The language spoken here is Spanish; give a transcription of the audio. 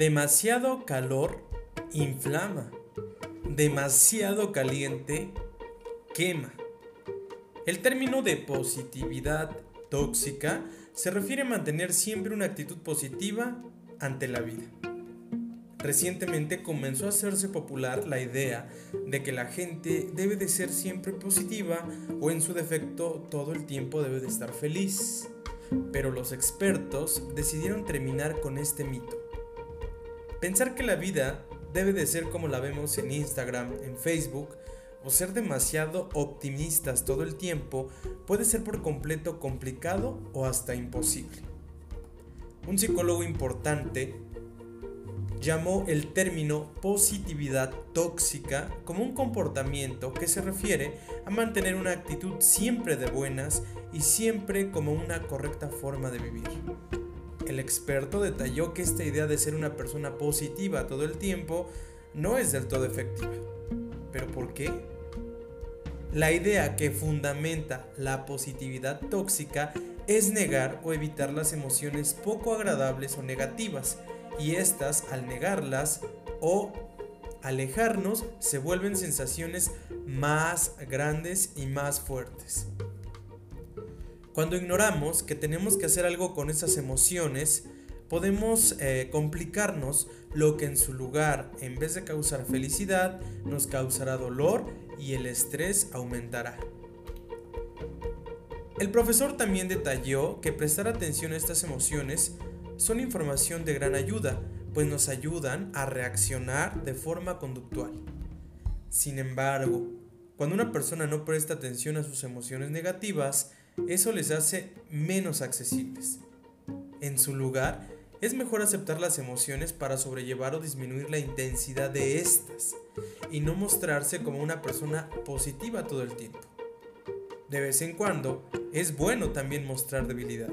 Demasiado calor inflama. Demasiado caliente quema. El término de positividad tóxica se refiere a mantener siempre una actitud positiva ante la vida. Recientemente comenzó a hacerse popular la idea de que la gente debe de ser siempre positiva o en su defecto todo el tiempo debe de estar feliz. Pero los expertos decidieron terminar con este mito. Pensar que la vida debe de ser como la vemos en Instagram, en Facebook, o ser demasiado optimistas todo el tiempo puede ser por completo complicado o hasta imposible. Un psicólogo importante llamó el término positividad tóxica como un comportamiento que se refiere a mantener una actitud siempre de buenas y siempre como una correcta forma de vivir. El experto detalló que esta idea de ser una persona positiva todo el tiempo no es del todo efectiva. ¿Pero por qué? La idea que fundamenta la positividad tóxica es negar o evitar las emociones poco agradables o negativas, y estas al negarlas o alejarnos se vuelven sensaciones más grandes y más fuertes. Cuando ignoramos que tenemos que hacer algo con esas emociones, podemos eh, complicarnos lo que en su lugar, en vez de causar felicidad, nos causará dolor y el estrés aumentará. El profesor también detalló que prestar atención a estas emociones son información de gran ayuda, pues nos ayudan a reaccionar de forma conductual. Sin embargo, cuando una persona no presta atención a sus emociones negativas, eso les hace menos accesibles. En su lugar, es mejor aceptar las emociones para sobrellevar o disminuir la intensidad de estas y no mostrarse como una persona positiva todo el tiempo. De vez en cuando, es bueno también mostrar debilidad.